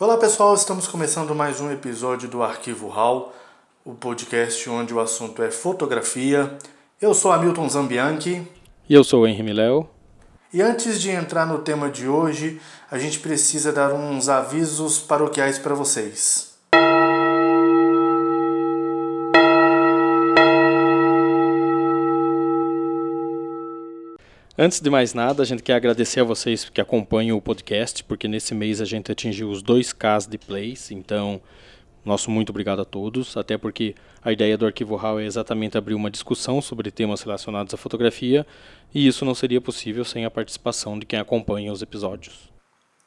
Olá pessoal, estamos começando mais um episódio do Arquivo Hall, o podcast onde o assunto é fotografia. Eu sou Hamilton Zambianchi. E eu sou o Henry Miléo. E antes de entrar no tema de hoje, a gente precisa dar uns avisos paroquiais para vocês. Antes de mais nada, a gente quer agradecer a vocês que acompanham o podcast, porque nesse mês a gente atingiu os 2K de plays, então nosso muito obrigado a todos, até porque a ideia do Arquivo RAW é exatamente abrir uma discussão sobre temas relacionados à fotografia, e isso não seria possível sem a participação de quem acompanha os episódios.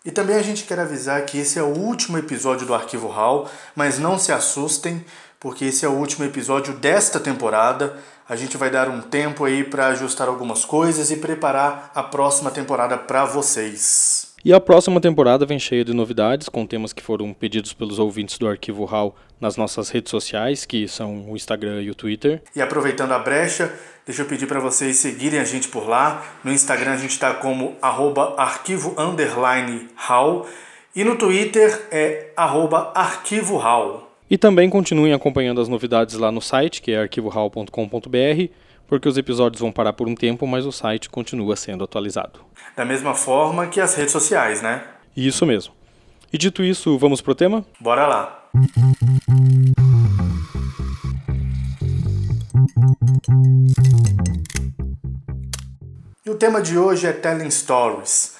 E também a gente quer avisar que esse é o último episódio do Arquivo RAW, mas não se assustem, porque esse é o último episódio desta temporada. A gente vai dar um tempo aí para ajustar algumas coisas e preparar a próxima temporada para vocês. E a próxima temporada vem cheia de novidades, com temas que foram pedidos pelos ouvintes do Arquivo RAW nas nossas redes sociais, que são o Instagram e o Twitter. E aproveitando a brecha, deixa eu pedir para vocês seguirem a gente por lá. No Instagram a gente está como arroba arquivo underline RAW e no Twitter é arroba arquivo RAW. E também continuem acompanhando as novidades lá no site, que é arquivohall.com.br, porque os episódios vão parar por um tempo, mas o site continua sendo atualizado. Da mesma forma que as redes sociais, né? Isso mesmo. E dito isso, vamos pro tema? Bora lá! E o tema de hoje é Telling Stories,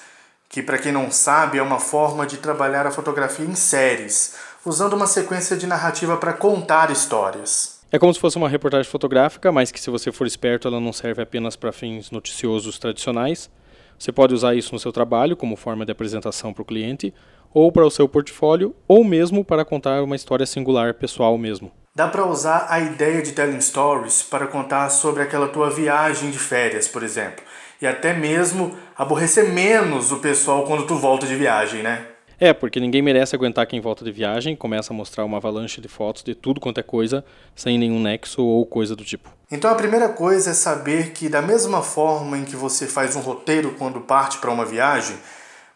que, para quem não sabe, é uma forma de trabalhar a fotografia em séries usando uma sequência de narrativa para contar histórias. É como se fosse uma reportagem fotográfica, mas que se você for esperto, ela não serve apenas para fins noticiosos tradicionais. Você pode usar isso no seu trabalho como forma de apresentação para o cliente, ou para o seu portfólio, ou mesmo para contar uma história singular pessoal mesmo. Dá para usar a ideia de telling stories para contar sobre aquela tua viagem de férias, por exemplo, e até mesmo aborrecer menos o pessoal quando tu volta de viagem, né? É, porque ninguém merece aguentar quem volta de viagem, começa a mostrar uma avalanche de fotos de tudo quanto é coisa, sem nenhum nexo ou coisa do tipo. Então a primeira coisa é saber que da mesma forma em que você faz um roteiro quando parte para uma viagem,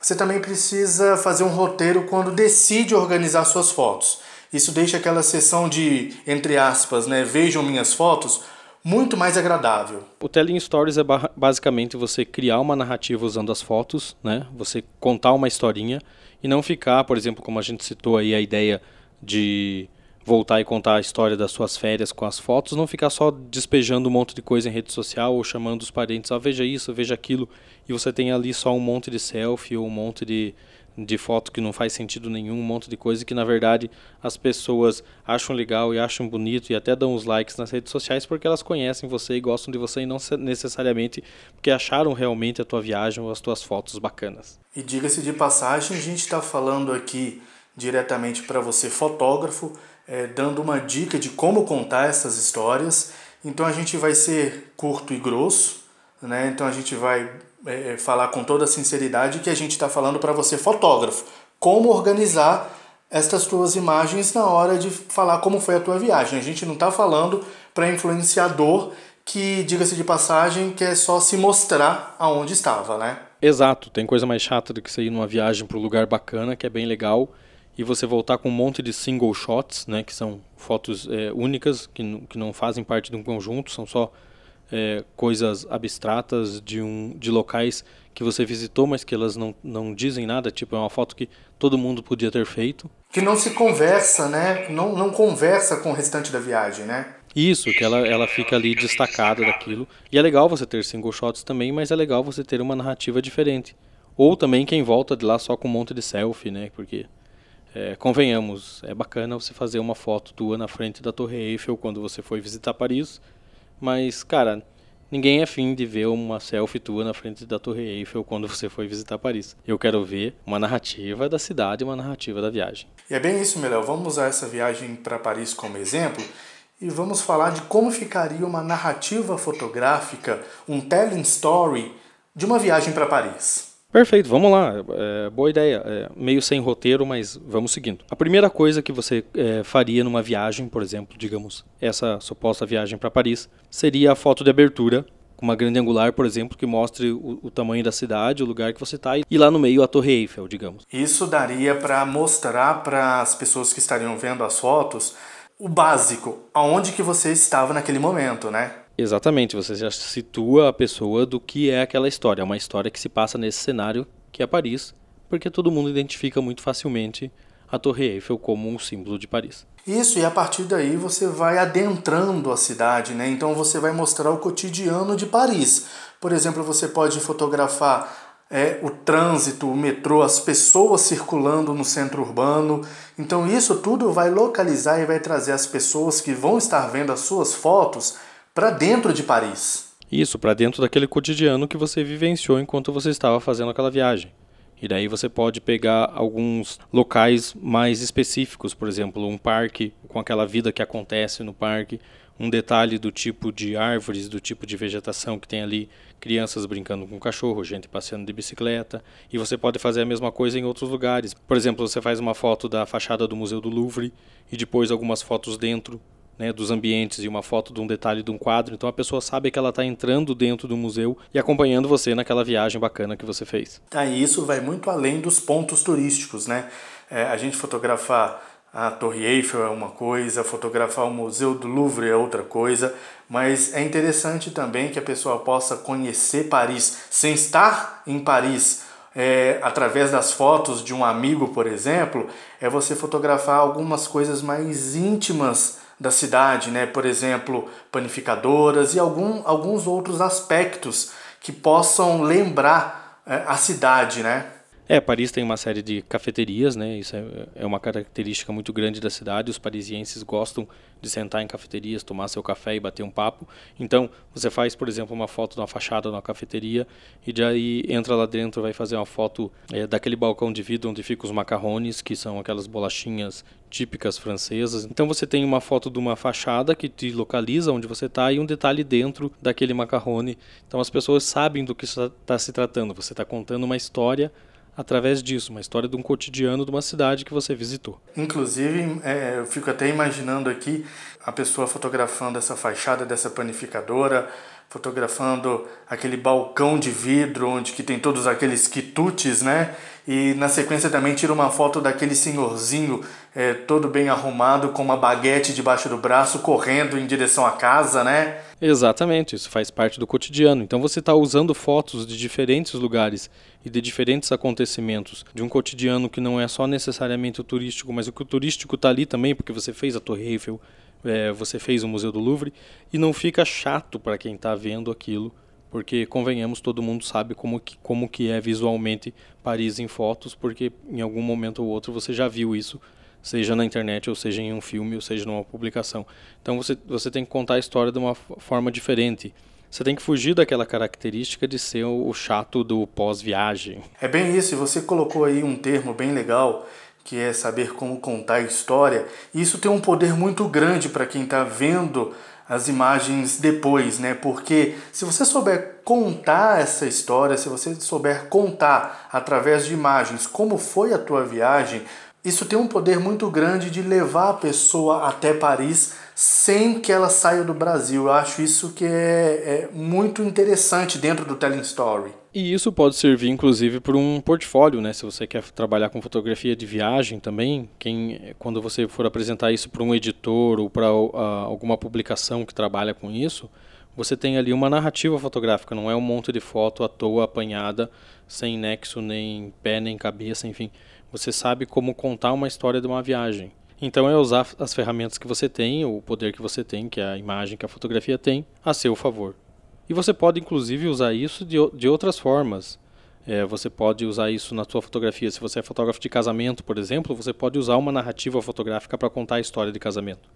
você também precisa fazer um roteiro quando decide organizar suas fotos. Isso deixa aquela sessão de, entre aspas, né, vejam minhas fotos, muito mais agradável. O Telling Stories é basicamente você criar uma narrativa usando as fotos, né? Você contar uma historinha e não ficar, por exemplo, como a gente citou aí a ideia de voltar e contar a história das suas férias com as fotos, não ficar só despejando um monte de coisa em rede social ou chamando os parentes, ah, veja isso, veja aquilo, e você tem ali só um monte de selfie ou um monte de, de foto que não faz sentido nenhum, um monte de coisa que na verdade as pessoas acham legal e acham bonito e até dão os likes nas redes sociais porque elas conhecem você e gostam de você e não necessariamente porque acharam realmente a tua viagem ou as tuas fotos bacanas. E diga-se de passagem, a gente está falando aqui diretamente para você, fotógrafo, é, dando uma dica de como contar essas histórias. Então a gente vai ser curto e grosso, né? Então a gente vai é, falar com toda sinceridade que a gente está falando para você, fotógrafo, como organizar estas tuas imagens na hora de falar como foi a tua viagem. A gente não está falando para influenciador que, diga-se de passagem, quer só se mostrar aonde estava, né? Exato, tem coisa mais chata do que você ir numa viagem para um lugar bacana, que é bem legal, e você voltar com um monte de single shots, né, que são fotos é, únicas, que, que não fazem parte de um conjunto, são só é, coisas abstratas de, um, de locais que você visitou, mas que elas não, não dizem nada, tipo, é uma foto que todo mundo podia ter feito. Que não se conversa, né? Não, não conversa com o restante da viagem, né? Isso, que ela, ela fica ali destacada daquilo. E é legal você ter single shots também, mas é legal você ter uma narrativa diferente. Ou também quem volta de lá só com um monte de selfie, né? Porque, é, convenhamos, é bacana você fazer uma foto tua na frente da Torre Eiffel quando você foi visitar Paris. Mas, cara, ninguém é fim de ver uma selfie tua na frente da Torre Eiffel quando você foi visitar Paris. Eu quero ver uma narrativa da cidade uma narrativa da viagem. E é bem isso, Melhor. Vamos usar essa viagem para Paris como exemplo e vamos falar de como ficaria uma narrativa fotográfica, um telling story de uma viagem para Paris. Perfeito, vamos lá. É, boa ideia. É, meio sem roteiro, mas vamos seguindo. A primeira coisa que você é, faria numa viagem, por exemplo, digamos, essa suposta viagem para Paris, seria a foto de abertura, com uma grande angular, por exemplo, que mostre o, o, tamanho da cidade, o lugar que você está, e lá no meio a Torre Eiffel, digamos. Isso daria para mostrar para as pessoas que estariam vendo as fotos o básico, aonde que você estava naquele momento, né? Exatamente, você já situa a pessoa do que é aquela história. É uma história que se passa nesse cenário que é Paris, porque todo mundo identifica muito facilmente a Torre Eiffel como um símbolo de Paris. Isso, e a partir daí você vai adentrando a cidade, né? Então você vai mostrar o cotidiano de Paris. Por exemplo, você pode fotografar é, o trânsito, o metrô, as pessoas circulando no centro urbano. Então isso tudo vai localizar e vai trazer as pessoas que vão estar vendo as suas fotos para dentro de Paris. Isso, para dentro daquele cotidiano que você vivenciou enquanto você estava fazendo aquela viagem. E daí você pode pegar alguns locais mais específicos, por exemplo, um parque com aquela vida que acontece no parque, um detalhe do tipo de árvores, do tipo de vegetação que tem ali, crianças brincando com cachorro, gente passeando de bicicleta, e você pode fazer a mesma coisa em outros lugares. Por exemplo, você faz uma foto da fachada do Museu do Louvre e depois algumas fotos dentro né, dos ambientes e uma foto de um detalhe de um quadro. Então a pessoa sabe que ela está entrando dentro do museu e acompanhando você naquela viagem bacana que você fez. Ah, e isso vai muito além dos pontos turísticos, né? É, a gente fotografar a Torre Eiffel é uma coisa, fotografar o Museu do Louvre é outra coisa, mas é interessante também que a pessoa possa conhecer Paris sem estar em Paris. É, através das fotos de um amigo, por exemplo, é você fotografar algumas coisas mais íntimas da cidade, né? por exemplo, panificadoras e algum, alguns outros aspectos que possam lembrar é, a cidade. Né? É, Paris tem uma série de cafeterias, né? Isso é, é uma característica muito grande da cidade. Os parisienses gostam de sentar em cafeterias, tomar seu café e bater um papo. Então, você faz, por exemplo, uma foto na fachada uma cafeteria e daí entra lá dentro, vai fazer uma foto é, daquele balcão de vidro onde ficam os macarrones, que são aquelas bolachinhas típicas francesas. Então, você tem uma foto de uma fachada que te localiza onde você está e um detalhe dentro daquele macarrone. Então, as pessoas sabem do que está se tratando. Você está contando uma história através disso, uma história de um cotidiano de uma cidade que você visitou. Inclusive, é, eu fico até imaginando aqui a pessoa fotografando essa fachada dessa panificadora, fotografando aquele balcão de vidro onde que tem todos aqueles quitutes, né? E na sequência também tira uma foto daquele senhorzinho é, todo bem arrumado com uma baguete debaixo do braço correndo em direção à casa, né? Exatamente, isso faz parte do cotidiano. Então você está usando fotos de diferentes lugares e de diferentes acontecimentos de um cotidiano que não é só necessariamente o turístico, mas o que o turístico está ali também, porque você fez a Torre Eiffel, é, você fez o Museu do Louvre, e não fica chato para quem está vendo aquilo, porque convenhamos, todo mundo sabe como que, como que é visualmente Paris em fotos, porque em algum momento ou outro você já viu isso, seja na internet, ou seja em um filme, ou seja numa publicação. Então você, você tem que contar a história de uma forma diferente. Você tem que fugir daquela característica de ser o chato do pós-viagem. É bem isso, e você colocou aí um termo bem legal, que é saber como contar a história. Isso tem um poder muito grande para quem está vendo as imagens depois, né? Porque se você souber contar essa história, se você souber contar através de imagens como foi a tua viagem, isso tem um poder muito grande de levar a pessoa até Paris sem que ela saia do Brasil. Eu acho isso que é, é muito interessante dentro do Telling Story. E isso pode servir, inclusive, para um portfólio, né? Se você quer trabalhar com fotografia de viagem também, quem, quando você for apresentar isso para um editor ou para uh, alguma publicação que trabalha com isso, você tem ali uma narrativa fotográfica, não é um monte de foto à toa apanhada, sem nexo, nem pé, nem cabeça, enfim. Você sabe como contar uma história de uma viagem. Então é usar as ferramentas que você tem, o poder que você tem, que é a imagem que a fotografia tem, a seu favor. E você pode inclusive usar isso de, de outras formas. É, você pode usar isso na sua fotografia. Se você é fotógrafo de casamento, por exemplo, você pode usar uma narrativa fotográfica para contar a história de casamento.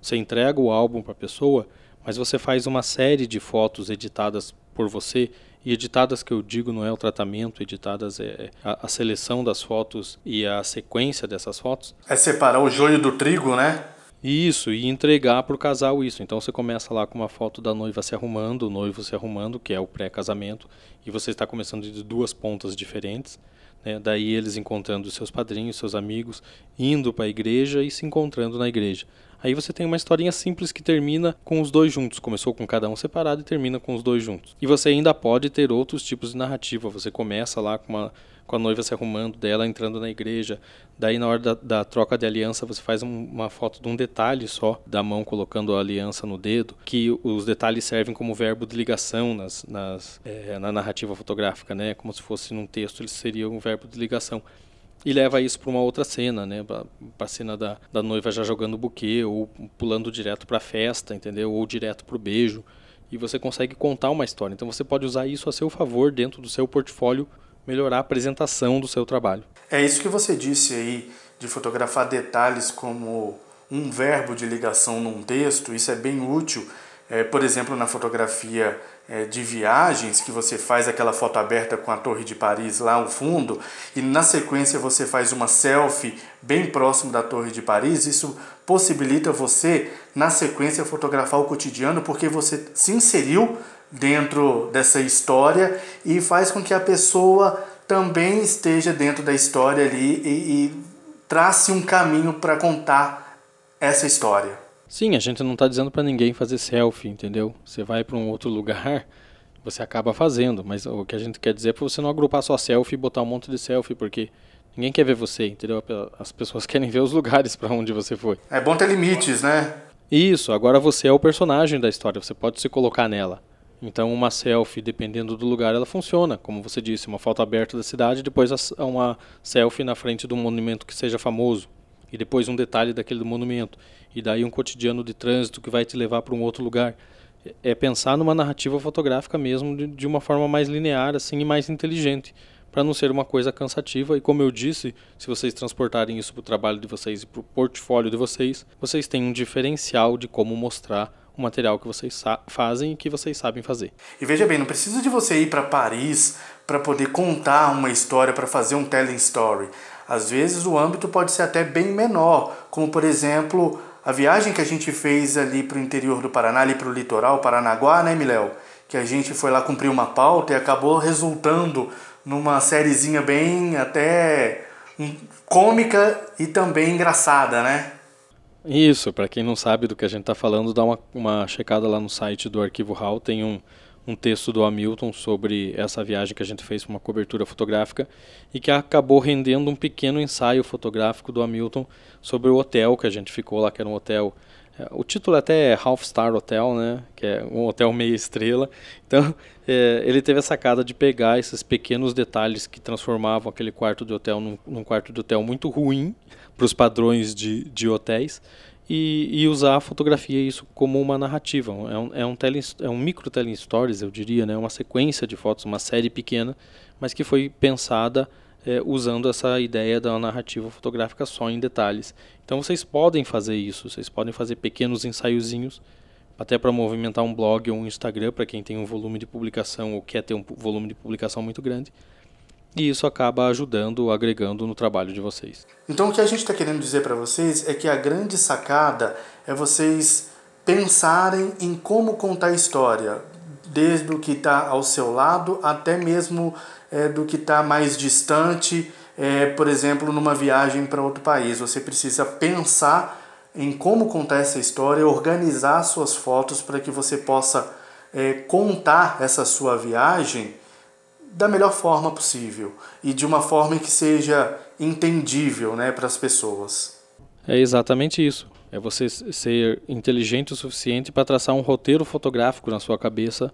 Você entrega o álbum para a pessoa, mas você faz uma série de fotos editadas por você e editadas que eu digo não é o tratamento, editadas é, é a, a, seleção das fotos e a sequência dessas fotos. É separar o joio do trigo, né? Isso, e entregar para o casal isso. Então você começa lá com uma foto da noiva se arrumando, o noivo se arrumando, que é o pré-casamento, e você está começando de duas pontas diferentes. Né? Daí eles encontrando seus padrinhos, seus amigos, indo para a igreja e se encontrando na igreja. Aí você tem uma historinha simples que termina com os dois juntos. Começou com cada um separado e termina com os dois juntos. E você ainda pode ter outros tipos de narrativa. Você começa lá com, uma, com a noiva se arrumando, dela entrando na igreja. Daí, na hora da, da troca de aliança, você faz um, uma foto de um detalhe só, da mão colocando a aliança no dedo, que os detalhes servem como verbo de ligação nas, nas, é, na narrativa fotográfica, né? Como se fosse num texto, eles seriam um verbo de ligação e leva isso para uma outra cena, né? Para a cena da, da noiva já jogando buquê ou pulando direto para a festa, entendeu? Ou direto para o beijo. E você consegue contar uma história. Então você pode usar isso a seu favor dentro do seu portfólio, melhorar a apresentação do seu trabalho. É isso que você disse aí de fotografar detalhes como um verbo de ligação num texto. Isso é bem útil. É, por exemplo, na fotografia é, de viagens, que você faz aquela foto aberta com a Torre de Paris lá ao fundo, e na sequência você faz uma selfie bem próximo da Torre de Paris, isso possibilita você, na sequência, fotografar o cotidiano, porque você se inseriu dentro dessa história e faz com que a pessoa também esteja dentro da história ali e, e trace um caminho para contar essa história. Sim, a gente não está dizendo para ninguém fazer selfie, entendeu? Você vai para um outro lugar, você acaba fazendo, mas o que a gente quer dizer é para você não agrupar só selfie e botar um monte de selfie, porque ninguém quer ver você, entendeu? As pessoas querem ver os lugares para onde você foi. É bom ter limites, né? Isso, agora você é o personagem da história, você pode se colocar nela. Então, uma selfie, dependendo do lugar, ela funciona. Como você disse, uma foto aberta da cidade, depois uma selfie na frente de um monumento que seja famoso e depois um detalhe daquele monumento, e daí um cotidiano de trânsito que vai te levar para um outro lugar. É pensar numa narrativa fotográfica mesmo de, de uma forma mais linear assim e mais inteligente, para não ser uma coisa cansativa. E como eu disse, se vocês transportarem isso para o trabalho de vocês e para o portfólio de vocês, vocês têm um diferencial de como mostrar o material que vocês fazem e que vocês sabem fazer. E veja bem, não precisa de você ir para Paris para poder contar uma história, para fazer um telling story. Às vezes o âmbito pode ser até bem menor, como por exemplo a viagem que a gente fez ali para o interior do Paraná, ali para o litoral, Paranaguá, né, Miléo? Que a gente foi lá cumprir uma pauta e acabou resultando numa sériezinha bem até cômica e também engraçada, né? Isso, para quem não sabe do que a gente está falando, dá uma, uma checada lá no site do Arquivo RAW, tem um, um texto do Hamilton sobre essa viagem que a gente fez para uma cobertura fotográfica e que acabou rendendo um pequeno ensaio fotográfico do Hamilton sobre o hotel que a gente ficou lá, que era um hotel. É, o título até é Half Star Hotel, né? Que é um hotel meia estrela. Então, é, ele teve a sacada de pegar esses pequenos detalhes que transformavam aquele quarto de hotel num, num quarto de hotel muito ruim para os padrões de, de hotéis e, e, usar a fotografia isso como uma narrativa. É um, é um, tele, é um micro telling stories, eu diria, né? uma sequência de fotos, uma série pequena, mas que foi pensada é, usando essa ideia da narrativa fotográfica só em detalhes. Então vocês podem fazer isso, vocês podem fazer pequenos ensaiozinhos, até para movimentar um blog ou um Instagram, para quem tem um volume de publicação ou quer ter um volume de publicação muito grande e isso acaba ajudando, agregando no trabalho de vocês. Então o que a gente está querendo dizer para vocês é que a grande sacada é vocês pensarem em como contar a história, desde o que está ao seu lado até mesmo é, do que está mais distante, é, por exemplo, numa viagem para outro país. Você precisa pensar em como contar essa história, organizar suas fotos para que você possa é, contar essa sua viagem da melhor forma possível e de uma forma que seja entendível né, para as pessoas. É exatamente isso. É você ser inteligente o suficiente para traçar um roteiro fotográfico na sua cabeça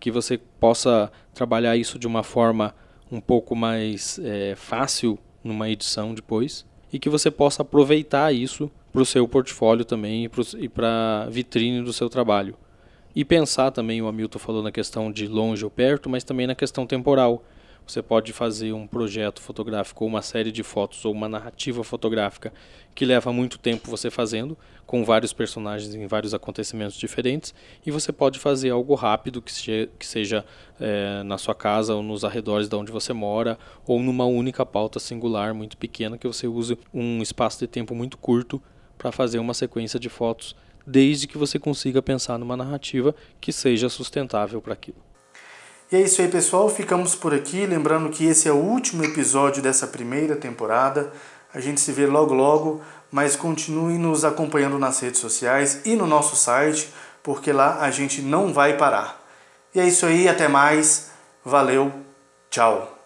que você possa trabalhar isso de uma forma um pouco mais é, fácil numa edição depois e que você possa aproveitar isso para o seu portfólio também e para a vitrine do seu trabalho. E pensar também, o Hamilton falou na questão de longe ou perto, mas também na questão temporal. Você pode fazer um projeto fotográfico, ou uma série de fotos, ou uma narrativa fotográfica que leva muito tempo você fazendo, com vários personagens em vários acontecimentos diferentes, e você pode fazer algo rápido, que, se, que seja é, na sua casa ou nos arredores de onde você mora, ou numa única pauta singular muito pequena, que você use um espaço de tempo muito curto para fazer uma sequência de fotos desde que você consiga pensar numa narrativa que seja sustentável para aquilo. E é isso aí, pessoal. Ficamos por aqui. Lembrando que esse é o último episódio dessa primeira temporada. A gente se vê logo logo, mas continue nos acompanhando nas redes sociais e no nosso site, porque lá a gente não vai parar. E é isso aí, até mais. Valeu. Tchau.